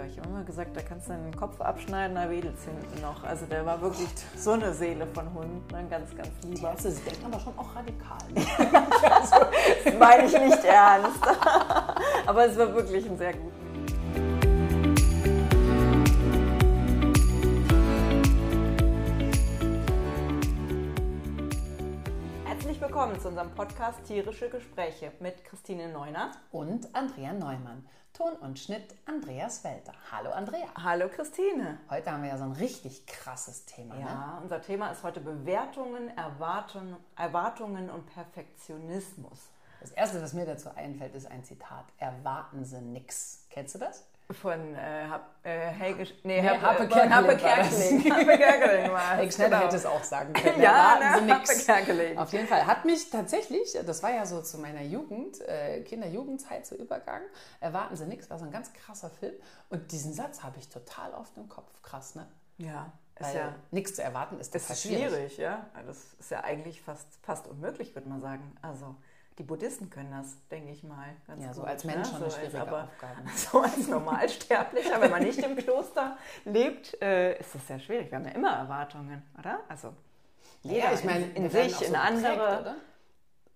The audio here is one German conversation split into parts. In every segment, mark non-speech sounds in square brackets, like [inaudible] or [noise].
Musiker. Ich habe immer gesagt, da kannst du den Kopf abschneiden, da wedelt es hinten noch. Also der war wirklich so eine Seele von Hund, ein ganz, ganz lieber. Also, sie denkt aber schon auch radikal. [laughs] also, das meine ich nicht ernst. [laughs] aber es war wirklich ein sehr guter. willkommen zu unserem Podcast Tierische Gespräche mit Christine Neuner und Andrea Neumann. Ton und Schnitt Andreas Welter. Hallo Andrea. Hallo Christine. Heute haben wir ja so ein richtig krasses Thema. Ja, ne? unser Thema ist heute Bewertungen, Erwartungen, Erwartungen und Perfektionismus. Das erste, was mir dazu einfällt, ist ein Zitat. Erwarten Sie nix. Kennst du das? Von äh, äh, Helge, nee, nee, Happe, Happe Kerkeling. Happe Kerkeling, [laughs] Happe Kerkeling war Helge Schneider genau. hätte es auch sagen [laughs] können. ja, ne? Happe Kerkeling. Auf jeden Fall. Hat mich tatsächlich, das war ja so zu meiner Jugend, äh, Kinder-Jugendzeit, so Übergang, erwarten Sie nichts, war so ein ganz krasser Film. Und diesen Satz habe ich total oft im Kopf. Krass, ne? Ja. Ist ja nichts zu erwarten ist das ist schwierig. schwierig, ja. Das ist ja eigentlich fast, fast unmöglich, würde man sagen. Also die Buddhisten können das, denke ich mal. ja, gut, so als Mensch ne? schon eine schwierige aber Aufgabe. [laughs] So als Normalsterblicher, wenn man nicht im Kloster lebt, äh, ist das sehr schwierig. Wir haben ja immer Erwartungen, oder? Also jeder ja, ich meine, in, in sich, so in andere. Geprägt, oder?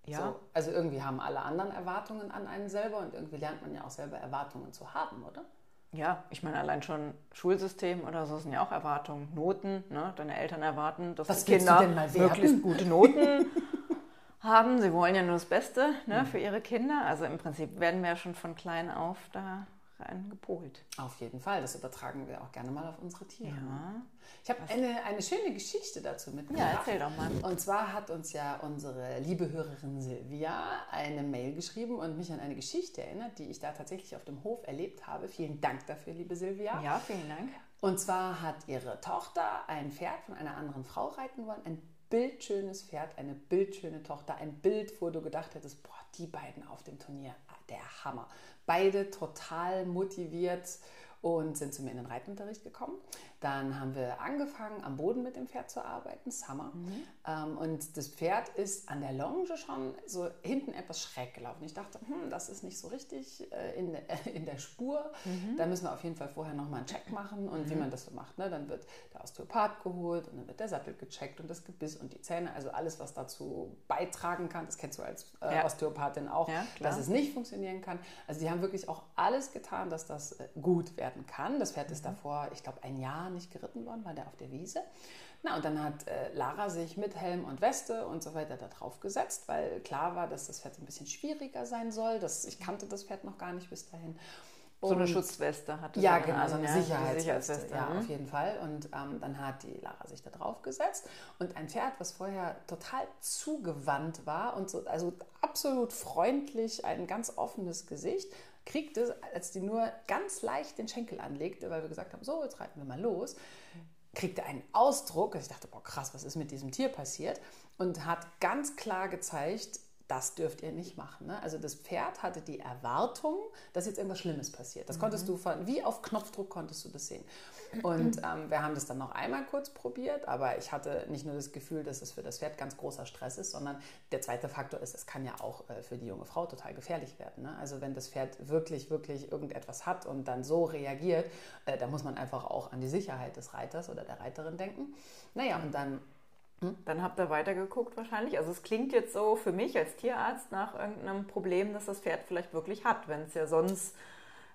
Ja. So, also irgendwie haben alle anderen Erwartungen an einen selber und irgendwie lernt man ja auch selber Erwartungen zu haben, oder? Ja, ich meine, allein schon Schulsystem oder so sind ja auch Erwartungen, Noten. Ne? Deine Eltern erwarten, dass Was Kinder möglichst gute Noten [laughs] haben. Sie wollen ja nur das Beste ne, mhm. für ihre Kinder. Also im Prinzip werden wir ja schon von klein auf da rein gepolt. Auf jeden Fall. Das übertragen wir auch gerne mal auf unsere Tiere. Ja. Ich habe eine, eine schöne Geschichte dazu mitgebracht. Ja, erzähl doch mal. Und zwar hat uns ja unsere liebe Hörerin Silvia eine Mail geschrieben und mich an eine Geschichte erinnert, die ich da tatsächlich auf dem Hof erlebt habe. Vielen Dank dafür, liebe Silvia. Ja, vielen Dank. Und zwar hat ihre Tochter ein Pferd von einer anderen Frau reiten wollen, ein bildschönes Pferd, eine bildschöne Tochter, ein Bild, wo du gedacht hättest, boah, die beiden auf dem Turnier, der Hammer. Beide total motiviert und sind zu mir in den Reitunterricht gekommen. Dann haben wir angefangen, am Boden mit dem Pferd zu arbeiten, Summer. Mhm. Ähm, und das Pferd ist an der Longe schon so hinten etwas schräg gelaufen. Ich dachte, hm, das ist nicht so richtig äh, in, äh, [laughs] in der Spur. Mhm. Da müssen wir auf jeden Fall vorher nochmal einen Check machen. Und mhm. wie man das so macht, ne? dann wird der Osteopath geholt und dann wird der Sattel gecheckt und das Gebiss und die Zähne. Also alles, was dazu beitragen kann, das kennst du als äh, ja. Osteopathin auch, ja, dass es nicht funktionieren kann. Also die haben wirklich auch alles getan, dass das äh, gut werden kann. Das Pferd ist mhm. davor, ich glaube, ein Jahr nicht geritten worden, war der auf der Wiese. Na, und dann hat äh, Lara sich mit Helm und Weste und so weiter da drauf gesetzt, weil klar war, dass das Pferd ein bisschen schwieriger sein soll. Das, ich kannte das Pferd noch gar nicht bis dahin. Und so eine Schutzweste hatte Ja, genau, so eine Sicherheitsweste. Sicherheitsweste. Ja, auf jeden Fall. Und ähm, dann hat die Lara sich da drauf gesetzt. Und ein Pferd, was vorher total zugewandt war und so, also absolut freundlich, ein ganz offenes Gesicht, kriegte, als die nur ganz leicht den Schenkel anlegte, weil wir gesagt haben, so, jetzt reiten wir mal los, kriegte einen Ausdruck. Ich dachte, boah, krass, was ist mit diesem Tier passiert? Und hat ganz klar gezeigt, das dürft ihr nicht machen. Ne? Also das Pferd hatte die Erwartung, dass jetzt irgendwas Schlimmes passiert. Das mhm. konntest du von, wie auf Knopfdruck konntest du das sehen. Und [clears throat] ähm, wir haben das dann noch einmal kurz probiert, aber ich hatte nicht nur das Gefühl, dass es für das Pferd ganz großer Stress ist, sondern der zweite Faktor ist, es kann ja auch äh, für die junge Frau total gefährlich werden. Ne? Also wenn das Pferd wirklich, wirklich irgendetwas hat und dann so reagiert, äh, da muss man einfach auch an die Sicherheit des Reiters oder der Reiterin denken. Naja, und dann? Dann habt ihr weitergeguckt wahrscheinlich. Also es klingt jetzt so für mich als Tierarzt nach irgendeinem Problem, das das Pferd vielleicht wirklich hat, wenn es ja sonst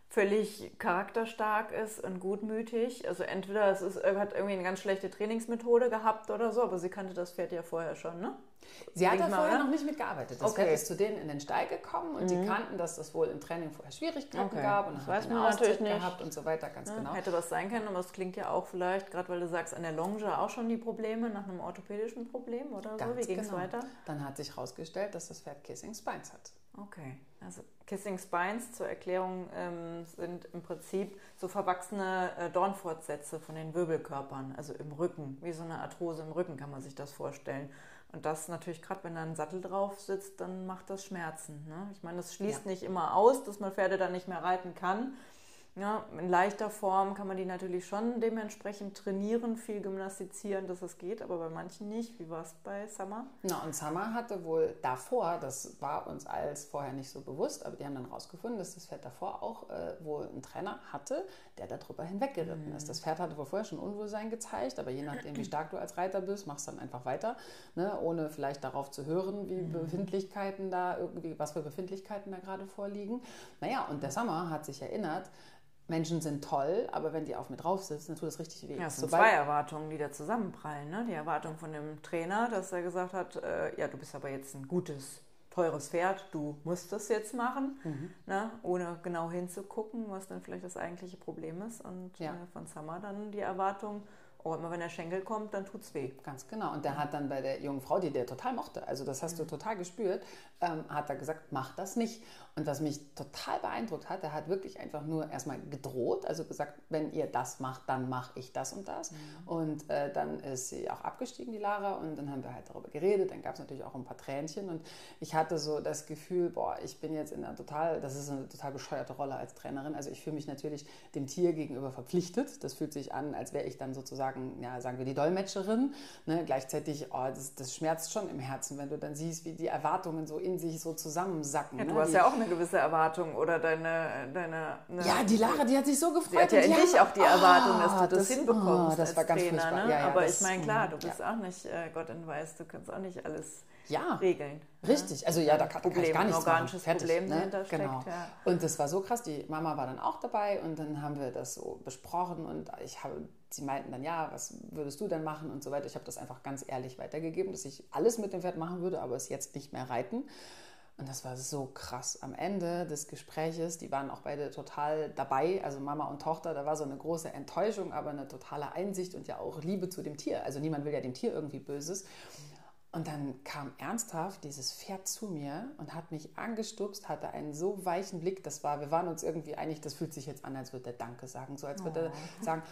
völlig charakterstark ist und gutmütig. Also entweder es ist, hat irgendwie eine ganz schlechte Trainingsmethode gehabt oder so, aber sie kannte das Pferd ja vorher schon, ne? Sie hat da vorher noch nicht mitgearbeitet. Das okay. Pferd ist zu denen in den Stall gekommen und mhm. die kannten, dass das wohl im Training vorher Schwierigkeiten okay. gab und das weiß man natürlich nicht. gehabt und so weiter, ganz ja, genau. Hätte was sein können, aber es klingt ja auch vielleicht, gerade weil du sagst, an der Longe auch schon die Probleme nach einem orthopädischen Problem oder ganz so. Wie ging es genau. weiter? Dann hat sich herausgestellt, dass das Pferd Kissing Spines hat. Okay, also Kissing Spines zur Erklärung ähm, sind im Prinzip so verwachsene äh, Dornfortsätze von den Wirbelkörpern, also im Rücken, wie so eine Arthrose im Rücken kann man sich das vorstellen. Und das natürlich gerade, wenn da ein Sattel drauf sitzt, dann macht das Schmerzen. Ne? Ich meine, das schließt ja. nicht immer aus, dass man Pferde dann nicht mehr reiten kann. Ja, in leichter Form kann man die natürlich schon dementsprechend trainieren, viel gymnastizieren, dass es geht, aber bei manchen nicht. Wie war es bei Summer? Na, und Summer hatte wohl davor, das war uns als vorher nicht so bewusst, aber die haben dann rausgefunden, dass das Pferd davor auch äh, wohl einen Trainer hatte, der darüber hinweggeritten mhm. ist. Das Pferd hatte wohl vorher schon Unwohlsein gezeigt, aber je nachdem, wie stark du als Reiter bist, machst du dann einfach weiter, ne, ohne vielleicht darauf zu hören, wie mhm. Befindlichkeiten da irgendwie, was für Befindlichkeiten da gerade vorliegen. Naja, und der Summer hat sich erinnert, Menschen sind toll, aber wenn die auf mir drauf sitzen, dann tut das richtig weh. Ja, es sind Sobald zwei Erwartungen, die da zusammenprallen. Ne? Die Erwartung von dem Trainer, dass er gesagt hat, äh, ja, du bist aber jetzt ein gutes, teures Pferd, du musst das jetzt machen, mhm. ne? ohne genau hinzugucken, was dann vielleicht das eigentliche Problem ist. Und ja. äh, von Summer dann die Erwartung, Oh, immer wenn der Schenkel kommt, dann tut es weh. Ganz genau. Und der hat dann bei der jungen Frau, die der total mochte, also das hast mhm. du total gespürt, ähm, hat er gesagt, mach das nicht. Und was mich total beeindruckt hat, er hat wirklich einfach nur erstmal gedroht, also gesagt, wenn ihr das macht, dann mache ich das und das. Mhm. Und äh, dann ist sie auch abgestiegen, die Lara, und dann haben wir halt darüber geredet. Dann gab es natürlich auch ein paar Tränchen und ich hatte so das Gefühl, boah, ich bin jetzt in einer total, das ist eine total bescheuerte Rolle als Trainerin. Also ich fühle mich natürlich dem Tier gegenüber verpflichtet. Das fühlt sich an, als wäre ich dann sozusagen, ja, sagen wir, die Dolmetscherin. Ne? Gleichzeitig, oh, das, das schmerzt schon im Herzen, wenn du dann siehst, wie die Erwartungen so in sich so zusammensacken. Ja, du ne? hast die, ja auch eine gewisse Erwartung oder deine. deine eine, ja, die Lara, die hat sich so gefreut. Sie hat ja in dich auch die Erwartung, dass du das, das hinbekommst. Oh, das war ganz Trainer, ne? ja, ja, Aber ich meine, klar, du bist auch nicht äh, Gott in Weiß, du kannst auch nicht alles ja, regeln. Richtig, also ja, da kann, Problem, kann ich gar nichts organisches machen. Fertig, Problem ne? dahinter steckt. Genau. Ja. Und das war so krass, die Mama war dann auch dabei und dann haben wir das so besprochen und ich habe, sie meinten dann, ja, was würdest du denn machen und so weiter. Ich habe das einfach ganz ehrlich weitergegeben, dass ich alles mit dem Pferd machen würde, aber es jetzt nicht mehr reiten. Und das war so krass. Am Ende des Gespräches, die waren auch beide total dabei, also Mama und Tochter, da war so eine große Enttäuschung, aber eine totale Einsicht und ja auch Liebe zu dem Tier. Also niemand will ja dem Tier irgendwie Böses. Und dann kam ernsthaft dieses Pferd zu mir und hat mich angestupst, hatte einen so weichen Blick. Das war, wir waren uns irgendwie einig, das fühlt sich jetzt an, als würde er Danke sagen. So als würde er oh. sagen,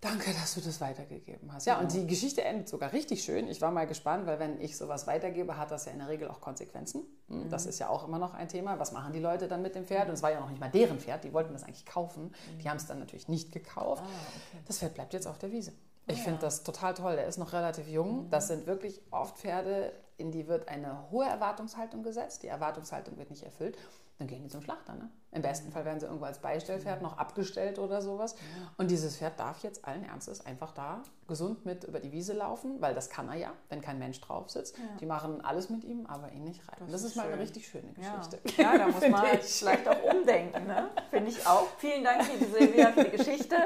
Danke, dass du das weitergegeben hast. Ja, und die Geschichte endet sogar richtig schön. Ich war mal gespannt, weil wenn ich sowas weitergebe, hat das ja in der Regel auch Konsequenzen. Hm, mhm. Das ist ja auch immer noch ein Thema. Was machen die Leute dann mit dem Pferd? Und es war ja noch nicht mal deren Pferd. Die wollten das eigentlich kaufen. Die mhm. haben es dann natürlich nicht gekauft. Ah, okay. Das Pferd bleibt jetzt auf der Wiese. Ich ja. finde das total toll. Der ist noch relativ jung. Mhm. Das sind wirklich oft Pferde, in die wird eine hohe Erwartungshaltung gesetzt. Die Erwartungshaltung wird nicht erfüllt dann gehen die zum Schlachter. Ne? Im besten Fall werden sie irgendwo als Beistellpferd noch abgestellt oder sowas. Und dieses Pferd darf jetzt allen Ernstes einfach da gesund mit über die Wiese laufen, weil das kann er ja, wenn kein Mensch drauf sitzt. Ja. Die machen alles mit ihm, aber ihn nicht rein. Das, das ist, ist mal eine richtig schöne Geschichte. Ja, ja da [laughs] muss man ich. vielleicht auch umdenken. Ne? Finde ich auch. Vielen Dank, liebe Silvia, für die Geschichte.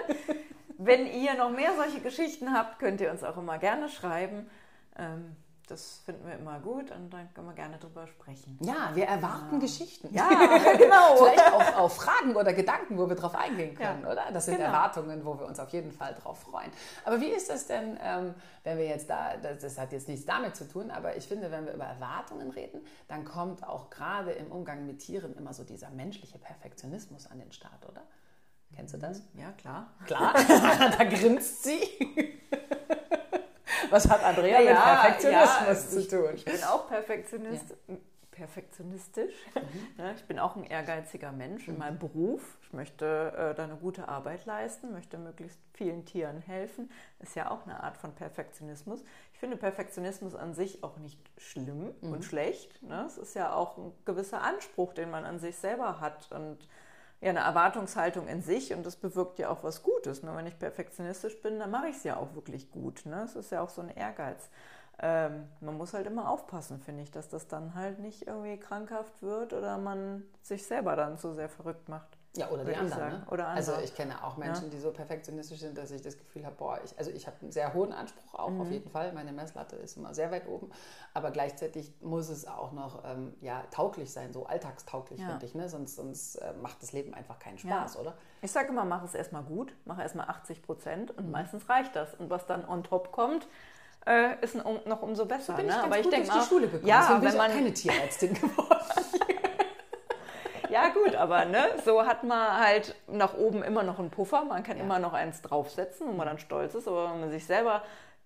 Wenn ihr noch mehr solche Geschichten habt, könnt ihr uns auch immer gerne schreiben. Ähm, das finden wir immer gut und dann können wir gerne drüber sprechen. Ja, wir erwarten ja. Geschichten. Ja, [laughs] genau. Vielleicht auch, auch Fragen oder Gedanken, wo wir drauf eingehen können, ja. oder? Das sind genau. Erwartungen, wo wir uns auf jeden Fall drauf freuen. Aber wie ist das denn, ähm, wenn wir jetzt da, das, das hat jetzt nichts damit zu tun, aber ich finde, wenn wir über Erwartungen reden, dann kommt auch gerade im Umgang mit Tieren immer so dieser menschliche Perfektionismus an den Start, oder? Kennst du das? Ja, klar. Klar, [laughs] da grinst sie. [laughs] Was hat Andrea ja, mit Perfektionismus ja, zu tun? Ich bin auch Perfektionist. Ja. Perfektionistisch. Mhm. ich bin auch ein ehrgeiziger Mensch in mhm. meinem Beruf. Ich möchte äh, da eine gute Arbeit leisten, möchte möglichst vielen Tieren helfen. Ist ja auch eine Art von Perfektionismus. Ich finde Perfektionismus an sich auch nicht schlimm mhm. und schlecht. Ne? Es ist ja auch ein gewisser Anspruch, den man an sich selber hat. Und ja eine Erwartungshaltung in sich und das bewirkt ja auch was Gutes. Ne? Wenn ich perfektionistisch bin, dann mache ich es ja auch wirklich gut. Ne? Es ist ja auch so ein Ehrgeiz. Ähm, man muss halt immer aufpassen, finde ich, dass das dann halt nicht irgendwie krankhaft wird oder man sich selber dann zu sehr verrückt macht. Ja, oder die anderen. Ne? Oder andere. Also ich kenne auch Menschen, ja. die so perfektionistisch sind, dass ich das Gefühl habe, boah, ich, also ich habe einen sehr hohen Anspruch auch, mhm. auf jeden Fall. Meine Messlatte ist immer sehr weit oben. Aber gleichzeitig muss es auch noch ähm, ja, tauglich sein, so alltagstauglich, ja. finde ich. Ne? Sonst, sonst äh, macht das Leben einfach keinen Spaß, ja. oder? Ich sage immer, mach es erstmal gut, mach erstmal 80 Prozent und mhm. meistens reicht das. Und was dann on top kommt, äh, ist noch umso besser. So bin ich ne? Aber ich denke die Schule gekommen. Ja, wenn man keine Tierärztin [laughs] geworden. Ja, gut, aber ne, so hat man halt nach oben immer noch einen Puffer. Man kann ja. immer noch eins draufsetzen, wo man dann stolz ist. Aber wenn man sich selber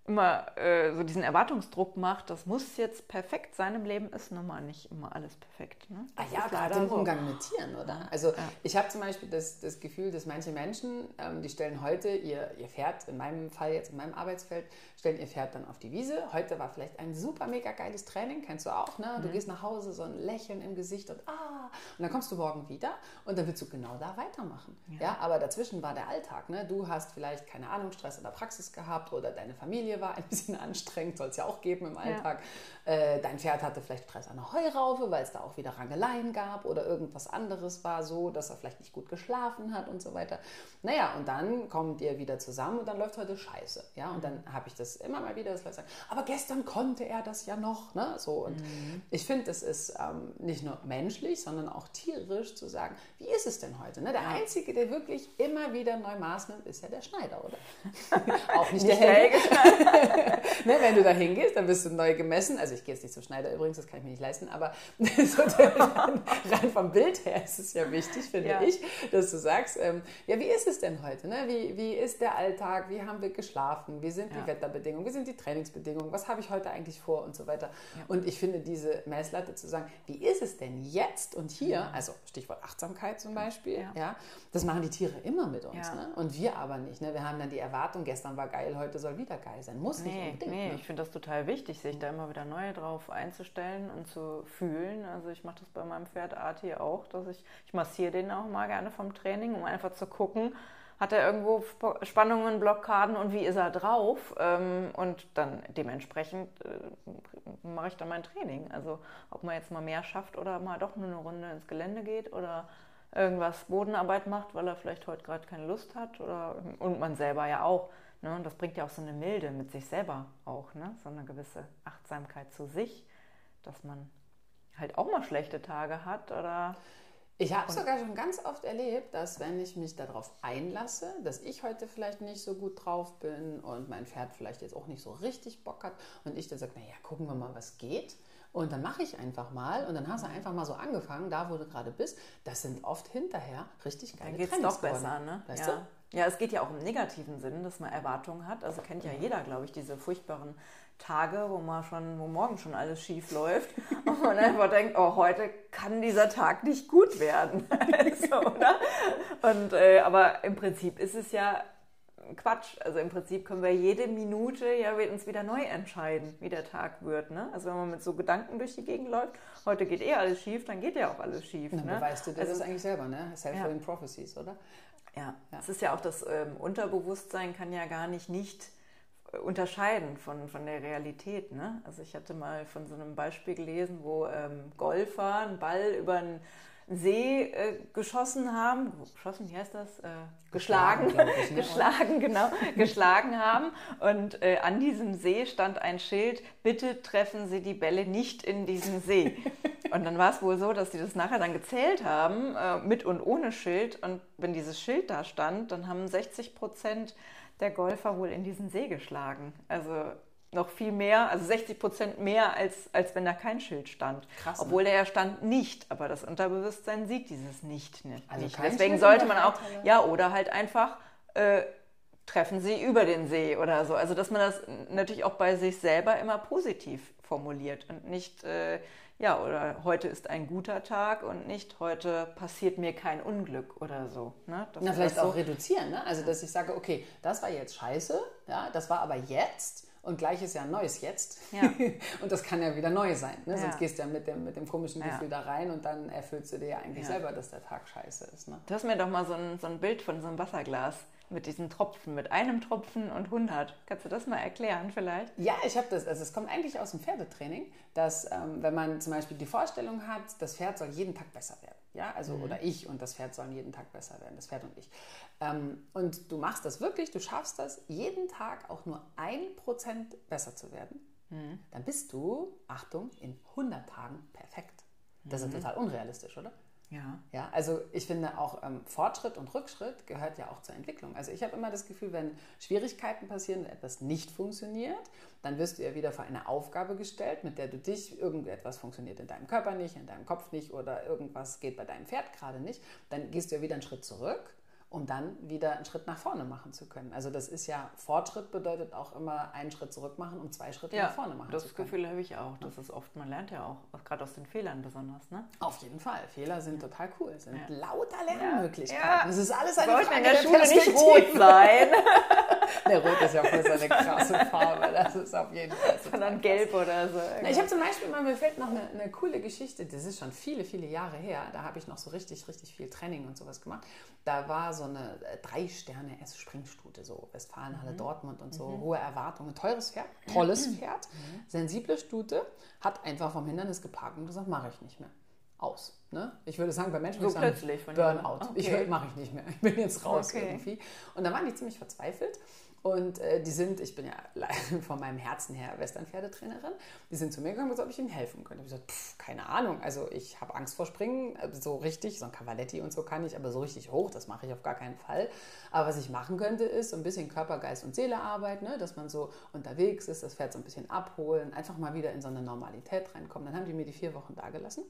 immer äh, so diesen Erwartungsdruck macht, das muss jetzt perfekt sein im Leben, ist nun mal nicht immer alles perfekt. Ne? Ah ja, gerade im so. Umgang mit Tieren, oder? Also ja. ich habe zum Beispiel das, das Gefühl, dass manche Menschen, ähm, die stellen heute ihr, ihr Pferd, in meinem Fall jetzt in meinem Arbeitsfeld, stellen ihr Pferd dann auf die Wiese. Heute war vielleicht ein super mega geiles Training, kennst du auch, ne? Du mhm. gehst nach Hause, so ein Lächeln im Gesicht und ah, und dann kommst du morgen wieder und dann willst du genau da weitermachen. Ja, ja aber dazwischen war der Alltag, ne? Du hast vielleicht, keine Ahnung, Stress in der Praxis gehabt oder deine Familie war ein bisschen [laughs] anstrengend, soll es ja auch geben im Alltag. Ja. Äh, dein Pferd hatte vielleicht Stress an der Heuraufe, weil es da auch wieder Rangeleien gab oder irgendwas anderes war so, dass er vielleicht nicht gut geschlafen hat und so weiter. Naja, und dann kommt ihr wieder zusammen und dann läuft heute scheiße. Ja, und dann habe ich das immer mal wieder, dass Leute sagen, aber gestern konnte er das ja noch. Ne? So, und mhm. ich finde, es ist ähm, nicht nur menschlich, sondern auch tierisch zu sagen, wie ist es denn heute? Ne? Der ja. Einzige, der wirklich immer wieder neu Maß nimmt, ist ja der Schneider, oder? [laughs] auch nicht, nicht der Helge. Ne, wenn du da hingehst, dann wirst du neu gemessen. Also ich gehe jetzt nicht zum Schneider übrigens, das kann ich mir nicht leisten, aber [laughs] so rein, rein, vom Bild her ist es ja wichtig, finde ja. ich, dass du sagst, ähm, ja, wie ist es denn heute? Ne? Wie, wie ist der Alltag? Wie haben wir geschlafen? Wie sind ja. die Wetterbedingungen? Wie sind die Trainingsbedingungen? Was habe ich heute eigentlich vor und so weiter? Ja. Und ich finde diese Messlatte zu sagen, wie ist es denn jetzt und hier? Also Stichwort Achtsamkeit zum Beispiel. Ja. das machen die Tiere immer mit uns. Ne? Und wir aber nicht. Ne? Wir haben dann die Erwartung, gestern war geil, heute soll wieder geil sein. Muss nee, nicht unbedingt. Nee, ne? ich finde das total wichtig, sich da immer wieder neu drauf einzustellen und zu fühlen. Also ich mache das bei meinem Pferd Arti auch, dass ich, ich massiere den auch mal gerne vom Training, um einfach zu gucken, hat er irgendwo Spannungen, Blockaden und wie ist er drauf? Ähm, und dann dementsprechend äh, mache ich dann mein Training. Also ob man jetzt mal mehr schafft oder mal doch nur eine Runde ins Gelände geht oder irgendwas Bodenarbeit macht, weil er vielleicht heute gerade keine Lust hat oder und man selber ja auch. Ne? Und das bringt ja auch so eine Milde mit sich selber auch, ne? so eine gewisse Achtsamkeit zu sich, dass man halt auch mal schlechte Tage hat oder ich habe sogar schon ganz oft erlebt, dass wenn ich mich darauf einlasse, dass ich heute vielleicht nicht so gut drauf bin und mein Pferd vielleicht jetzt auch nicht so richtig Bock hat und ich dann sage, naja, gucken wir mal, was geht. Und dann mache ich einfach mal und dann hast du einfach mal so angefangen, da wo du gerade bist. Das sind oft hinterher richtig geile Dann geht es doch besser, ne? Weißt ja. du? Ja, es geht ja auch im negativen Sinn, dass man Erwartungen hat. Also kennt ja jeder, glaube ich, diese furchtbaren Tage, wo man schon, wo morgen schon alles schief läuft [laughs] und man einfach denkt, oh, heute kann dieser Tag nicht gut werden. [laughs] also, oder? Und, äh, aber im Prinzip ist es ja Quatsch. Also im Prinzip können wir jede Minute ja uns wieder neu entscheiden, wie der Tag wird. Ne? Also wenn man mit so Gedanken durch die Gegend läuft, heute geht eh alles schief, dann geht ja auch alles schief. Dann ne? beweist du dir also, das eigentlich selber, ne? Self-fulfilling ja. Prophecies, oder? Ja, es ist ja auch das ähm, Unterbewusstsein kann ja gar nicht nicht äh, unterscheiden von, von der Realität. Ne? Also ich hatte mal von so einem Beispiel gelesen, wo ähm, Golfer einen Ball über einen See äh, geschossen haben, geschossen, wie heißt das? Äh, geschlagen, geschlagen, ich, ne? [laughs] geschlagen genau, geschlagen haben. Und äh, an diesem See stand ein Schild, bitte treffen Sie die Bälle nicht in diesen See. [laughs] Und dann war es wohl so, dass die das nachher dann gezählt haben, äh, mit und ohne Schild. Und wenn dieses Schild da stand, dann haben 60 Prozent der Golfer wohl in diesen See geschlagen. Also noch viel mehr, also 60 Prozent mehr, als, als wenn da kein Schild stand. Krass, Obwohl ne? der stand nicht, aber das Unterbewusstsein sieht dieses nicht. Also nicht. Deswegen Schild sollte man auch, ja, oder halt einfach äh, treffen sie über den See oder so. Also dass man das natürlich auch bei sich selber immer positiv formuliert und nicht, äh, ja, oder heute ist ein guter Tag und nicht heute passiert mir kein Unglück oder so. Ne? Na, vielleicht auch so reduzieren, ne? Also dass ich sage, okay, das war jetzt scheiße, ja, das war aber jetzt und gleich ist ja ein neues Jetzt. Ja. [laughs] und das kann ja wieder neu sein. Ne? Ja. Sonst gehst du ja mit dem, mit dem komischen ja. Gefühl da rein und dann erfüllst du dir ja eigentlich selber, dass der Tag scheiße ist. Ne? Du hast mir doch mal so ein, so ein Bild von so einem Wasserglas mit diesen Tropfen, mit einem Tropfen und 100. Kannst du das mal erklären vielleicht? Ja, ich habe das, also es kommt eigentlich aus dem Pferdetraining, dass ähm, wenn man zum Beispiel die Vorstellung hat, das Pferd soll jeden Tag besser werden. Ja, also mhm. oder ich und das Pferd sollen jeden Tag besser werden, das Pferd und ich. Ähm, und du machst das wirklich, du schaffst das, jeden Tag auch nur ein Prozent besser zu werden. Mhm. Dann bist du, Achtung, in 100 Tagen perfekt. Das mhm. ist total unrealistisch, oder? Ja. Ja, also ich finde auch ähm, Fortschritt und Rückschritt gehört ja auch zur Entwicklung. Also ich habe immer das Gefühl, wenn Schwierigkeiten passieren und etwas nicht funktioniert, dann wirst du ja wieder vor eine Aufgabe gestellt, mit der du dich, irgendetwas funktioniert in deinem Körper nicht, in deinem Kopf nicht oder irgendwas geht bei deinem Pferd gerade nicht, dann gehst du ja wieder einen Schritt zurück um dann wieder einen Schritt nach vorne machen zu können. Also das ist ja, Fortschritt bedeutet auch immer einen Schritt zurück machen, um zwei Schritte Ja, nach vorne machen das zu können. Gefühl habe ich auch. Das ist oft, man lernt ja auch, gerade aus den Fehlern besonders, ne? Auf jeden Fall. Fehler sind total cool. Es sind Ja. lauter Lernmöglichkeiten. Ja. Es ist alles eine Sollte Frage in der der Schule nicht rot sein, [laughs] Der Rot ist ja voll so eine krasse Farbe. Das ist auf jeden Fall so. sondern gelb oder so. Na, Ich habe zum Beispiel mal, mir fällt noch eine, eine coole Geschichte, das ist schon viele, viele Jahre her, da habe ich noch so richtig, richtig viel Training und sowas gemacht. Da war so eine äh, Drei-Sterne-S-Springstute, so Westfalenhalle, Dortmund und so, hohe Erwartungen, teures Pferd, tolles Pferd, sensible Stute, hat einfach vom Hindernis geparkt und gesagt, mache ich nicht mehr. Aus. Ne? Ich würde sagen, bei Menschen So sagen, plötzlich von Burnout. jemandem. Ich Okay. mache ich nicht mehr. Ich bin jetzt raus Okay. irgendwie. Und da waren die ziemlich verzweifelt. Und äh, die sind, ich bin ja [laughs] von meinem Herzen her Westernpferdetrainerin, die sind zu mir gekommen und gesagt, ob ich ihnen helfen könnte. Ich habe gesagt, pff, keine Ahnung, also ich habe Angst vor Springen, äh, so richtig, so ein Cavaletti und so kann ich, aber so richtig hoch, das mache ich auf gar keinen Fall. Aber was ich machen könnte, ist so ein bisschen Körper, Geist und Seele Arbeit, ne? dass man so unterwegs ist, das Pferd so ein bisschen abholen, einfach mal wieder in so eine Normalität reinkommen. Dann haben die mir die vier Wochen da gelassen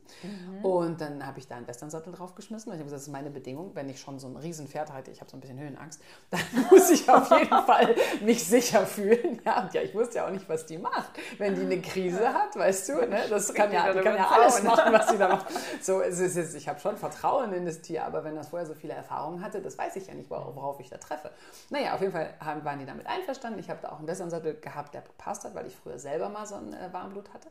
und dann habe ich da einen Westernsattel draufgeschmissen, weil ich habe gesagt, das ist meine Bedingung, wenn ich schon so ein Riesenpferd halte, ich habe so ein bisschen Höhenangst, [laughs] dann muss ich auf jeden [laughs] Fall mich sicher fühlen. [laughs] Ja, und ja, ich wusste ja auch nicht, was die macht. Wenn die eine Krise hat, weißt du, ne? das kann ja, die kann ja alles [laughs] machen, was sie da macht. So, es ist jetzt, ich habe schon Vertrauen in das Tier, aber wenn das vorher so viele Erfahrungen hatte, das weiß ich ja nicht, wor- worauf ich da treffe. Naja, auf jeden Fall haben, waren die damit einverstanden. Ich habe da auch einen Westernsattel gehabt, der gepasst hat, weil ich früher selber mal so ein äh, Warmblut hatte.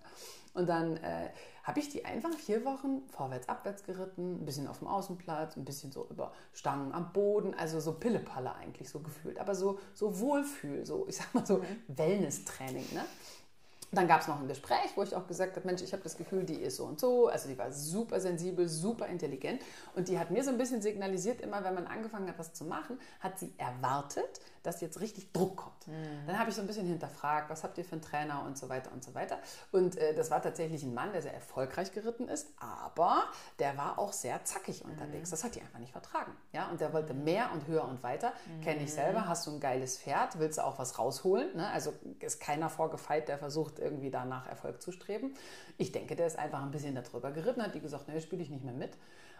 Und dann äh, habe ich die einfach vier Wochen vorwärts, abwärts geritten, ein bisschen auf dem Außenplatz, ein bisschen so über Stangen am Boden, also so Pillepalle eigentlich so gefühlt, aber so, so Wohlfühl, so ich sag mal so Wellness-Training. Ne? Dann gab es noch ein Gespräch, wo ich auch gesagt habe, Mensch, ich habe das Gefühl, die ist so und so. Also die war super sensibel, super intelligent. Und die hat mir so ein bisschen signalisiert, immer wenn man angefangen hat, was zu machen, hat sie erwartet, dass jetzt richtig Druck kommt. Dann habe ich so ein bisschen hinterfragt, was habt ihr für einen Trainer und so weiter und so weiter. Und äh, das war tatsächlich ein Mann, der sehr erfolgreich geritten ist, aber der war auch sehr zackig unterwegs. Das hat die einfach nicht vertragen. Ja? Und der wollte mehr und höher und weiter. Kenne ich selber, hast du ein geiles Pferd, willst du auch was rausholen. Ne? Also ist keiner vorgefeit, der versucht, irgendwie danach Erfolg zu streben. Ich denke, der ist einfach ein bisschen darüber geritten, hat die gesagt, ne, spiele ich nicht mehr mit.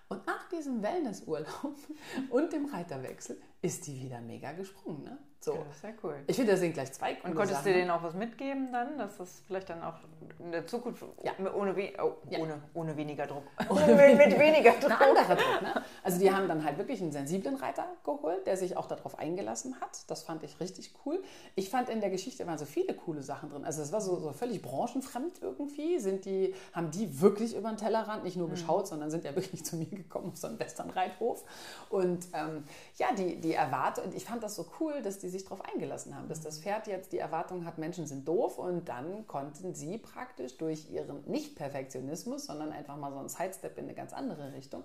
Und nach diesem Wellnessurlaub [laughs] und dem Reiterwechsel ist die wieder mega gesprungen. Ne? So. Ja, sehr cool. Ich finde, das sind gleich zwei coole Und konntest Sachen. du denen auch was mitgeben dann, dass das vielleicht dann auch in der Zukunft Ja. ohne, we oh, Ja. ohne, ohne weniger Druck. [laughs] [laughs] mit, mit weniger Druck. Ein anderer Druck, ne? Also die haben dann halt wirklich einen sensiblen Reiter geholt, der sich auch darauf eingelassen hat. Das fand ich richtig cool. Ich fand in der Geschichte waren so viele coole Sachen drin. Also es war so, so völlig branchenfremd irgendwie. Sind die, haben die wirklich über den Tellerrand nicht nur geschaut, sondern sind ja wirklich [laughs] zu mir gekommen auf so einen Western-Reithof. Und ähm, ja, die, die Erwartung, ich fand das so cool, dass die sich darauf eingelassen haben, dass das Pferd jetzt die Erwartung hat, Menschen sind doof und dann konnten sie praktisch durch ihren Nicht-Perfektionismus, sondern einfach mal so einen Sidestep in eine ganz andere Richtung,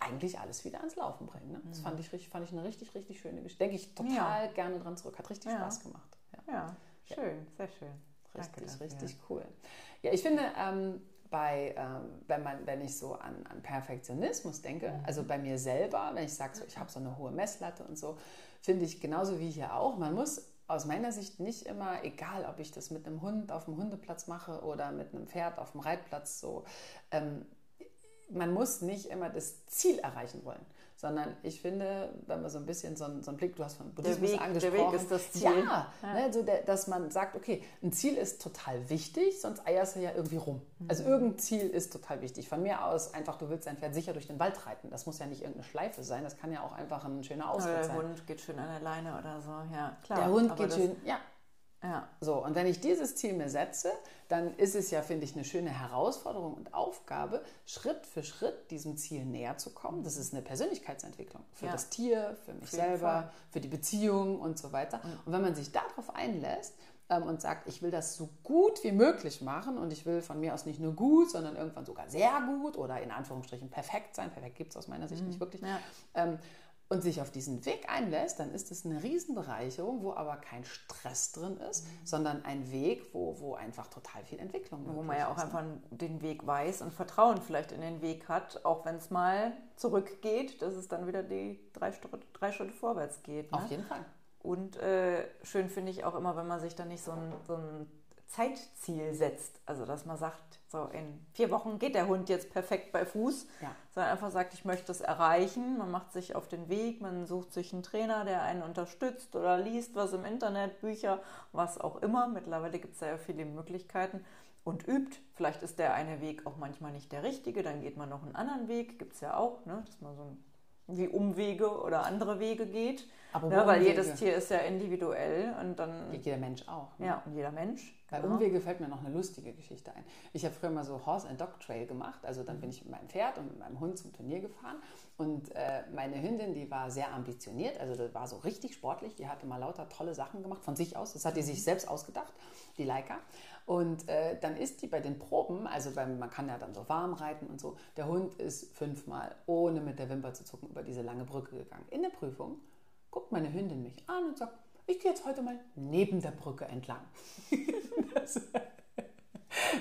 eigentlich alles wieder ans Laufen bringen. Ne? Das fand ich, richtig- fand ich eine richtig, richtig schöne Geschichte. Denke ich total gerne dran zurück. Hat richtig Ja. Spaß gemacht. Ja. Ja, schön, sehr schön. Danke Richtig, dafür. richtig cool. Ja, ich finde, ähm, bei, ähm, wenn, man, wenn ich so an, an Perfektionismus denke, Mhm. also bei mir selber, wenn ich sage, so, ich habe so eine hohe Messlatte und so, finde ich genauso wie hier auch, man muss aus meiner Sicht nicht immer, egal ob ich das mit einem Hund auf dem Hundeplatz mache oder mit einem Pferd auf dem Reitplatz, so, ähm, man muss nicht immer das Ziel erreichen wollen, sondern ich finde, wenn man so ein bisschen so einen, so einen Blick, du hast von Buddhismus Weg- der angesprochen. Weg ist das Ziel. Ja, Ne, so der, dass man sagt, okay, ein Ziel ist total wichtig, sonst eierst du ja irgendwie rum. Also Mhm. irgendein Ziel ist total wichtig. Von mir aus einfach, du willst dein Pferd sicher durch den Wald reiten. Das muss ja nicht irgendeine Schleife sein, das kann ja auch einfach ein schöner Ausritt der sein. Hund geht schön an der Leine oder so, ja, klar. Der Hund aber geht schön, ja, Ja, so, und wenn ich dieses Ziel mir setze, dann ist es ja, finde ich, eine schöne Herausforderung und Aufgabe, Schritt für Schritt diesem Ziel näher zu kommen. Das ist eine Persönlichkeitsentwicklung für Ja. das Tier, für mich jeden selber, für die Beziehung und so weiter. Und wenn man sich darauf einlässt ähm, und sagt, ich will das so gut wie möglich machen und ich will von mir aus nicht nur gut, sondern irgendwann sogar sehr gut oder in Anführungsstrichen perfekt sein, perfekt gibt es aus meiner Sicht nicht wirklich, ja. ähm, und sich auf diesen Weg einlässt, dann ist es eine Riesenbereicherung, wo aber kein Stress drin ist, sondern ein Weg, wo, wo einfach total viel Entwicklung Wo möglich man ja auch ist. einfach den Weg weiß und Vertrauen vielleicht in den Weg hat, auch wenn es mal zurückgeht, dass es dann wieder die drei, Schritte- drei Schritte vorwärts geht. Ne? Auf jeden Fall. Und äh, schön finde ich auch immer, wenn man sich dann nicht so ein, so ein Zeitziel setzt. Also dass man sagt, so in vier Wochen geht der Hund jetzt perfekt bei Fuß, ja. sondern einfach sagt, ich möchte es erreichen. Man macht sich auf den Weg, man sucht sich einen Trainer, der einen unterstützt oder liest was im Internet, Bücher, was auch immer. Mittlerweile gibt es ja viele Möglichkeiten und übt. Vielleicht ist der eine Weg auch manchmal nicht der richtige, dann geht man noch einen anderen Weg, gibt es ja auch, ne? dass man so ein wie Umwege oder andere Wege geht. Aber ne, weil jedes Tier ist ja individuell und dann. Jeder Mensch auch. Ne? Ja, und jeder Mensch. Bei genau. Umwege fällt mir noch eine lustige Geschichte ein. Ich habe früher mal so Horse and Dog Trail gemacht. Also dann bin ich mit meinem Pferd und mit meinem Hund zum Turnier gefahren. Und äh, meine Hündin, die war sehr ambitioniert. Also das war so richtig sportlich. Die hatte mal lauter tolle Sachen gemacht von sich aus. Das hat die sich selbst ausgedacht, die Leica. Und äh, dann ist die bei den Proben, also beim, man kann ja dann so warm reiten und so, der Hund ist fünfmal, ohne mit der Wimper zu zucken, über diese lange Brücke gegangen. In der Prüfung guckt meine Hündin mich an und sagt, ich gehe jetzt heute mal neben der Brücke entlang. [laughs] das,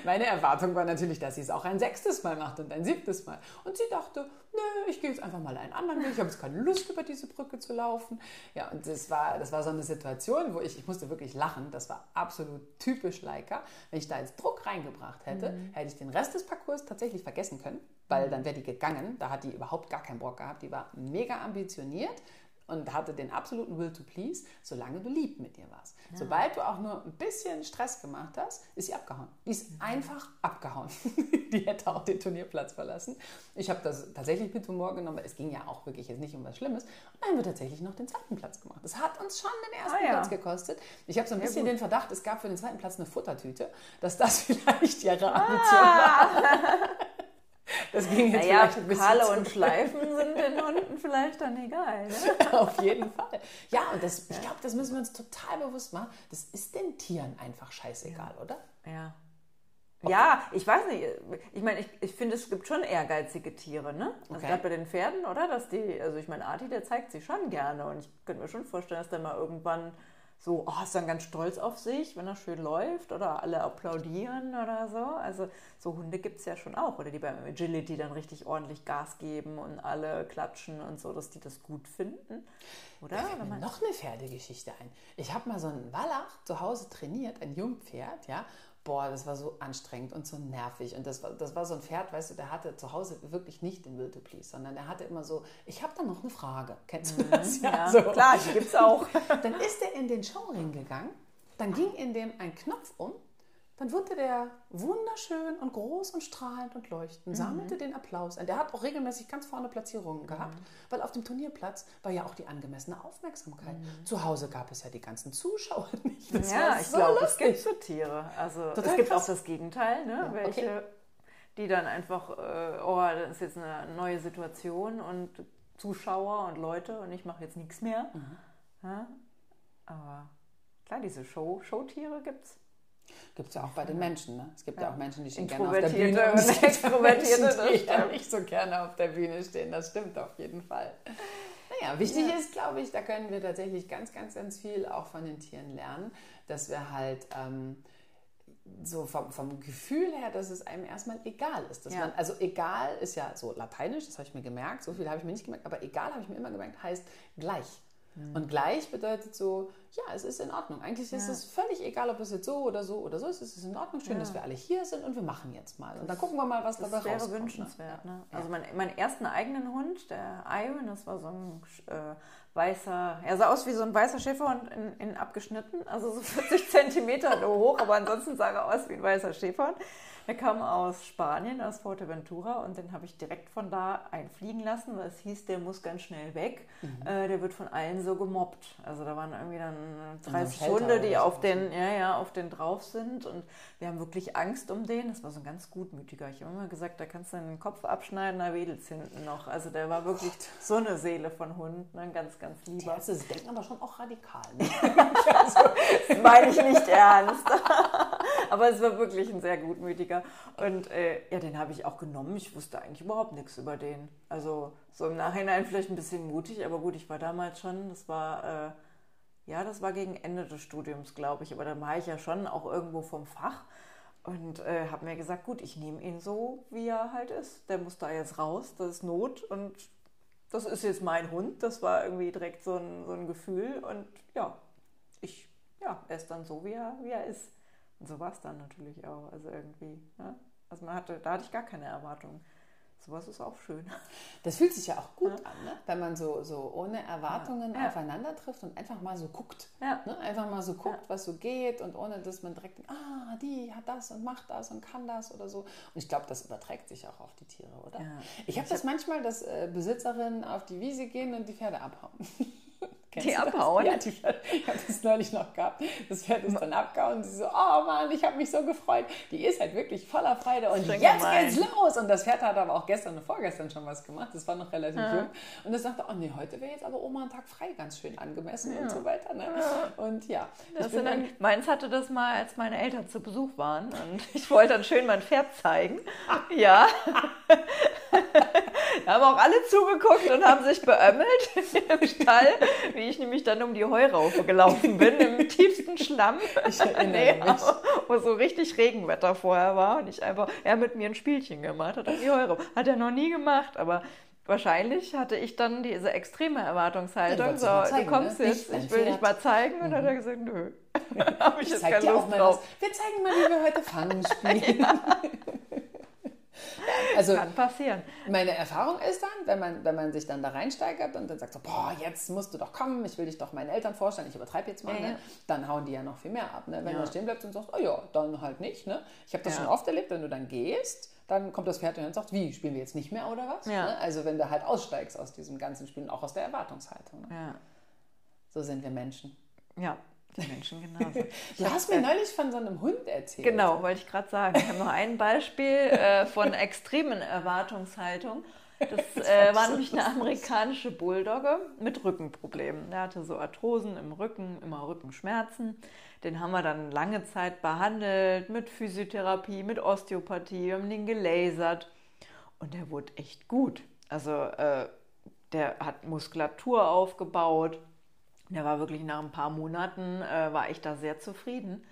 meine Erwartung war natürlich, dass sie es auch ein sechstes Mal macht und ein siebtes Mal. Und sie dachte, nö, ich gehe jetzt einfach mal einen anderen Weg. Ich habe jetzt keine Lust, über diese Brücke zu laufen. Ja, und das war, das war so eine Situation, wo ich, ich musste wirklich lachen. Das war absolut typisch Leica. Wenn ich da jetzt Druck reingebracht hätte, mhm. hätte ich den Rest des Parcours tatsächlich vergessen können, weil mhm. dann wäre die gegangen. Da hat die überhaupt gar keinen Bock gehabt. Die war mega ambitioniert und hatte den absoluten Will to please, solange du lieb mit ihr warst. Ja. Sobald du auch nur ein bisschen Stress gemacht hast, ist sie abgehauen. Die ist mhm. einfach abgehauen. [laughs] die hätte auch den Turnierplatz verlassen. Ich habe das tatsächlich mit Humor genommen. Es ging ja auch wirklich jetzt nicht um was Schlimmes. Und dann haben wir tatsächlich noch den zweiten Platz gemacht. Das hat uns schon den ersten ah, ja. Platz gekostet. Ich habe so ein bisschen den Verdacht, es gab für den zweiten Platz eine Futtertüte, dass das [laughs] vielleicht ihre Ambition ah. war. [laughs] Das ging jetzt naja, vielleicht ein Pokale und Schleifen sind den Hunden vielleicht dann egal. Ne? [laughs] Auf jeden Fall. Ja, und das, ich glaube, das müssen wir uns total bewusst machen. Das ist den Tieren einfach scheißegal, ja. oder? Ja. Okay. Ja, ich weiß nicht. Ich meine, ich, ich finde, es gibt schon ehrgeizige Tiere, ne? Also okay. gerade bei den Pferden, oder? Dass die, also ich meine, Arti, der zeigt sich schon gerne. Und ich könnte mir schon vorstellen, dass der mal irgendwann so, oh, ist dann ganz stolz auf sich, wenn er schön läuft oder alle applaudieren oder so. Also so Hunde gibt es ja schon auch. Oder die beim Agility dann richtig ordentlich Gas geben und alle klatschen und so, dass die das gut finden. Oder? Da fällt mir noch eine Pferdegeschichte ein. Ich habe mal so einen Wallach zu Hause trainiert, ein Jungpferd, ja boah, das war so anstrengend und so nervig. Und das war, das war so ein Pferd, weißt du, der hatte zu Hause wirklich nicht den Will to Please, sondern der hatte immer so, ich habe da noch eine Frage. Kennst du mhm, das? Ja, ja so. klar, die gibt es auch. [laughs] Dann ist er in den Showring gegangen, dann ging in dem ein Knopf um dann wurde der wunderschön und groß und strahlend und leuchtend, mhm. sammelte den Applaus ein. Der hat auch regelmäßig ganz vorne Platzierungen mhm. gehabt, weil auf dem Turnierplatz war ja auch die angemessene Aufmerksamkeit. Mhm. Zu Hause gab es ja die ganzen Zuschauer [laughs] nicht. Das ja, ich so glaube, es gibt so Tiere. Also Total es gibt krass. auch das Gegenteil, ne? Ja, welche, okay. die dann einfach, äh, oh, das ist jetzt eine neue Situation und Zuschauer und Leute und ich mache jetzt nichts mehr. Mhm. Ja? Aber klar, diese Show, Showtiere gibt es. Gibt es ja auch bei den Menschen. Ne? Es gibt ja. ja auch Menschen, die stehen gerne auf der Bühne und Extrovertierte, [laughs] Menschen, die ja nicht so gerne auf der Bühne stehen. Das stimmt auf jeden Fall. Naja, wichtig ja. ist, glaube ich, da können wir tatsächlich ganz, ganz, ganz viel auch von den Tieren lernen, dass wir halt ähm, so vom, vom, Gefühl her, dass es einem erstmal egal ist. Dass ja. man, also egal ist ja so lateinisch, das habe ich mir gemerkt, so viel habe ich mir nicht gemerkt, aber egal habe ich mir immer gemerkt, heißt gleich. Und gleich bedeutet so, ja, es ist in Ordnung. Eigentlich ist ja. es völlig egal, ob es jetzt so oder so oder so ist. Es ist in Ordnung. Schön, ja. dass wir alle hier sind und wir machen jetzt mal. Und dann gucken wir mal, was das dabei wäre rauskommt. wäre ne? wünschenswert. Ne? Also mein, meinen ersten eigenen Hund, der Iron, das war so ein äh, weißer, er sah aus wie so ein weißer Schäferhund in, in abgeschnitten, also so 40 [laughs] Zentimeter hoch, aber ansonsten sah er aus wie ein weißer Schäferhund. Er kam aus Spanien, aus Fuerteventura und den habe ich direkt von da einfliegen lassen, weil es hieß, der muss ganz schnell weg. Mhm. Äh, der wird von allen so gemobbt. Also da waren irgendwie dann 30 Hunde, die auf den, ja, ja, auf den drauf sind und wir haben wirklich Angst um den. Das war so ein ganz gutmütiger. Ich habe immer gesagt, da kannst du den Kopf abschneiden, da wedelt es hinten noch. Also der war wirklich so eine Seele von Hund, ne? ganz, ganz lieber. Die Ärzte denken aber schon auch radikal. Ne? [laughs] also, das meine ich nicht ernst. [laughs] aber es war wirklich ein sehr gutmütiger. Und äh, ja, den habe ich auch genommen. Ich wusste eigentlich überhaupt nichts über den. Also so im Nachhinein vielleicht ein bisschen mutig, aber gut, ich war damals schon, das war, äh, ja, das war gegen Ende des Studiums, glaube ich. Aber dann war ich ja schon auch irgendwo vom Fach und äh, habe mir gesagt, gut, ich nehme ihn so, wie er halt ist. Der muss da jetzt raus, das ist Not und das ist jetzt mein Hund. Das war irgendwie direkt so ein, so ein Gefühl und ja, ich, ja, er ist dann so, wie er, wie er ist. Und so war es dann natürlich auch. Also irgendwie, ja? Also man hatte, da hatte ich gar keine Erwartungen. Sowas ist auch schön. Das fühlt sich ja auch gut ja. an, ne? wenn man so, so ohne Erwartungen ja. aufeinander trifft und einfach mal so guckt. Ja. Ne? Einfach mal so guckt, was so geht und ohne dass man direkt, ah, die hat das und macht das und kann das oder so. Und ich glaube, das überträgt sich auch auf die Tiere, oder? Ich habe das manchmal, dass äh, Besitzerinnen auf die Wiese gehen und die Pferde abhauen. [laughs] die abhauen? Ja, die, [laughs] ich habe das neulich noch gehabt. Das Pferd ist dann abgehauen und sie so, oh Mann, ich habe mich so gefreut. Die ist halt wirklich voller Freude und jetzt gemein. geht's los. Und das Pferd hat aber auch gestern und vorgestern schon was gemacht. Das war noch relativ ja. jung. Und das sagte, oh nee, heute wäre jetzt aber Oma einen Tag frei ganz schön angemessen ja. und so weiter. Ne? Und ja. dann, dann, meins hatte das mal, als meine Eltern zu Besuch waren. Und [laughs] ich wollte dann schön mein Pferd zeigen. [laughs] ja. Da haben auch alle zugeguckt und haben sich beömmelt [laughs] im Stall, wie ich nämlich dann um die Heuraufe gelaufen bin, im tiefsten Schlamm. Ich erinnere nee, mich. Wo so richtig Regenwetter vorher war und ich einfach, er mit mir ein Spielchen gemacht hat, die Heuraufe. Hat er noch nie gemacht, aber wahrscheinlich hatte ich dann diese extreme Erwartungshaltung. Ja, so, zeigen, du kommst ne? jetzt, ich will dich mal zeigen. Und dann hat er gesagt, nö. [laughs] [laughs] Habe ich, ich jetzt keine Lust drauf. Wir zeigen mal, wie wir heute Fangen spielen. ja. Also, Kann passieren. Meine Erfahrung ist dann, wenn man, wenn man sich dann da reinsteigert und dann sagt so, boah, jetzt musst du doch kommen, ich will dich doch meinen Eltern vorstellen, ich übertreibe jetzt mal, ja, ne? dann hauen die ja noch viel mehr ab. Ne? Wenn ja. du stehen bleibst und sagst, oh ja, dann halt nicht. Ne? Ich habe das schon oft erlebt, wenn du dann gehst, dann kommt das Pferd und sagt, wie, spielen wir jetzt nicht mehr oder was? Ja. Ne? Also wenn du halt aussteigst aus diesem ganzen Spiel, auch aus der Erwartungshaltung. Ne? Ja. So sind wir Menschen. Ja, die Menschen genauso. [laughs] du hast mir neulich von so einem Hund erzählt. Genau, wollte ich gerade sagen. Ich habe noch ein Beispiel äh, von extremen Erwartungshaltung. Das, äh, war nämlich eine amerikanische Bulldogge mit Rückenproblemen. Der hatte so Arthrosen im Rücken, immer Rückenschmerzen. Den haben wir dann lange Zeit behandelt mit Physiotherapie, mit Osteopathie. Wir haben den gelasert und der wurde echt gut. Also äh, der hat Muskulatur aufgebaut, der war wirklich nach ein paar Monaten, äh, war ich da sehr zufrieden.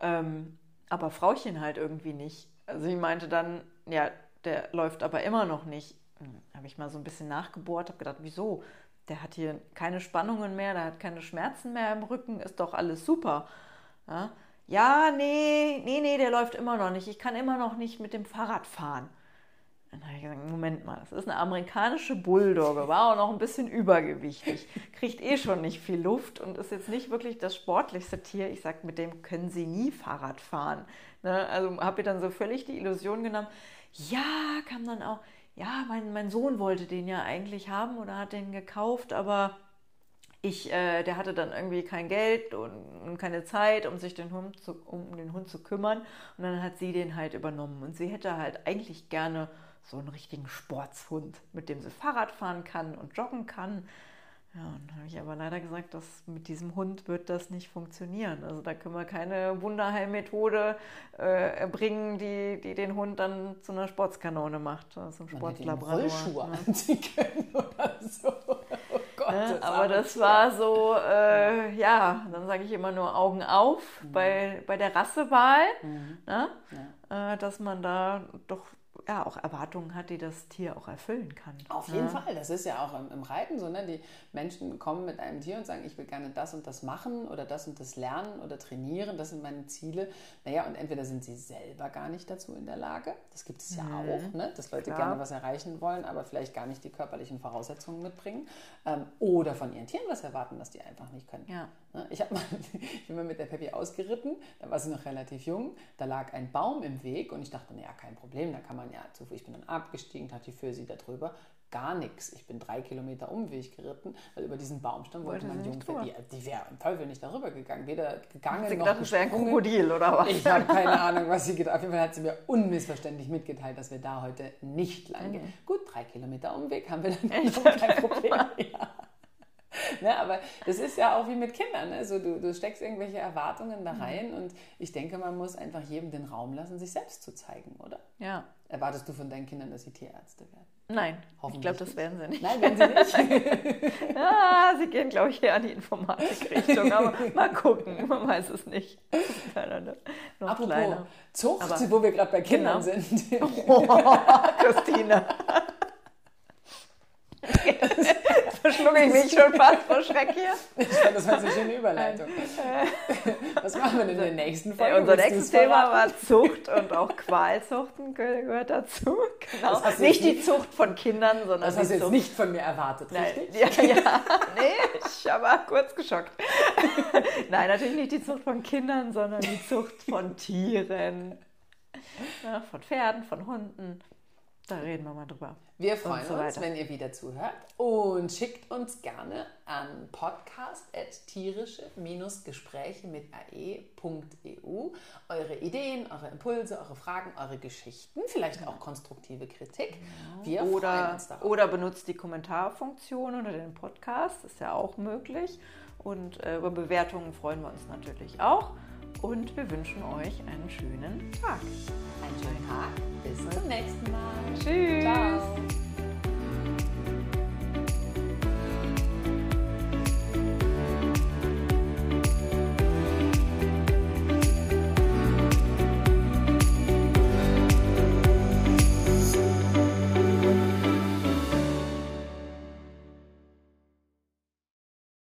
Ähm, aber Frauchen halt irgendwie nicht. Also sie meinte dann, ja, der läuft aber immer noch nicht. Hm, habe ich mal so ein bisschen nachgebohrt, habe gedacht, wieso? Der hat hier keine Spannungen mehr, der hat keine Schmerzen mehr im Rücken, ist doch alles super. Ja, ja nee, nee, nee, der läuft immer noch nicht. Ich kann immer noch nicht mit dem Fahrrad fahren. Dann habe ich gesagt, Moment mal, das ist eine amerikanische Bulldogge, war auch noch ein bisschen übergewichtig, kriegt eh schon nicht viel Luft und ist jetzt nicht wirklich das sportlichste Tier. Ich sage, mit dem können Sie nie Fahrrad fahren. Ne? Also habe ich dann so völlig die Illusion genommen. Ja, kam dann auch, ja, mein, mein Sohn wollte den ja eigentlich haben oder hat den gekauft, aber ich, äh, der hatte dann irgendwie kein Geld und, und, keine Zeit, um sich den Hund zu, um den Hund zu kümmern. Und dann hat sie den halt übernommen. Und sie hätte halt eigentlich gerne so einen richtigen Sportshund, mit dem sie Fahrrad fahren kann und joggen kann. Ja, und dann habe ich aber leider gesagt, dass mit diesem Hund wird das nicht funktionieren. Also da können wir keine Wunderheilmethode äh, bringen, die, die den Hund dann zu einer Sportskanone macht, also ein Sportlabrador. Rollschuhe ne? anziehen können [laughs] oder so. Oh Gott, ne? Aber das war so, äh, ja, dann sage ich immer nur Augen auf mhm. bei, bei der Rassewahl, mhm. ne? ja. äh, dass man da doch ja, auch Erwartungen hat, die das Tier auch erfüllen kann. Auf jeden Fall. Das ist ja auch im, im, Reiten so. Ne? Die Menschen kommen mit einem Tier und sagen, ich will gerne das und das machen oder das und das lernen oder trainieren. Das sind meine Ziele. Naja, und entweder sind sie selber gar nicht dazu in der Lage. Das gibt es ja mhm. auch, ne? dass Leute Klar. gerne was erreichen wollen, aber vielleicht gar nicht die körperlichen Voraussetzungen mitbringen. Ähm, oder von ihren Tieren was erwarten, was die einfach nicht können. Ja. Ne? Ich, mal, [laughs] ich bin mal mit der Peppi ausgeritten, da war sie noch relativ jung, da lag ein Baum im Weg und ich dachte, naja, kein Problem, da kann man ja zu Ich bin dann abgestiegen, hatte für sie darüber. Gar nichts. Ich bin drei Kilometer Umweg geritten, weil über diesen Baumstamm wollte, wollte mein Jungpferd, die, die wäre im Teufel nicht darüber gegangen. Weder gegangen sie noch gedacht, das wäre ein Krokodil oder was? Ich habe keine [laughs] Ahnung, was sie gedacht Auf jeden Fall hat sie mir unmissverständlich mitgeteilt, dass wir da heute nicht lang gehen. Mhm. Gut, drei Kilometer Umweg haben wir dann Echt? [laughs] kein Problem. ja. [laughs] ne, aber das ist ja auch wie mit Kindern. Ne? So, du, du steckst irgendwelche Erwartungen da mhm. rein mhm. und ich denke, man muss einfach jedem den Raum lassen, sich selbst zu zeigen, oder? Ja. Erwartest du von deinen Kindern, dass sie Tierärzte werden? Nein, ich glaube, das werden sie nicht. Nein, werden sie nicht. ja, [laughs] sie gehen, glaube ich, eher in die Informatikrichtung, aber [laughs] mal gucken, man weiß es nicht. Noch Apropos kleiner. Zucht, aber, wo wir gerade bei Kindern genau. sind. oh, Christine. Schlucke ich mich schon fast vor Schreck hier. Ich fand, das war eine schöne Überleitung. [laughs] Was machen wir denn in der nächsten Folge? Unser Willst du nächstes es Thema war Zucht und auch Qualzuchten gehört dazu. Genau. Nicht die Zucht von Kindern, sondern Das hast du jetzt nicht von mir erwartet, Nein, richtig? ja, ja, nee, ich war kurz geschockt. [laughs] Nein, natürlich nicht die Zucht von Kindern, sondern die Zucht von Tieren. Ja, von Pferden, von Hunden. Da reden wir mal drüber. Wir freuen so uns, wenn ihr wieder zuhört und schickt uns gerne an podcast.tierische-gespräche mit ae.eu eure Ideen, eure Impulse, eure Fragen, eure Geschichten, vielleicht auch konstruktive Kritik. Wir freuen Oder, uns darauf. oder benutzt die Kommentarfunktion unter dem Podcast, ist ja auch möglich. Und äh, über Bewertungen freuen wir uns natürlich auch. Und wir wünschen euch einen schönen Tag. Einen schönen Tag. Bis zum nächsten Mal. Tschüss. Ciao.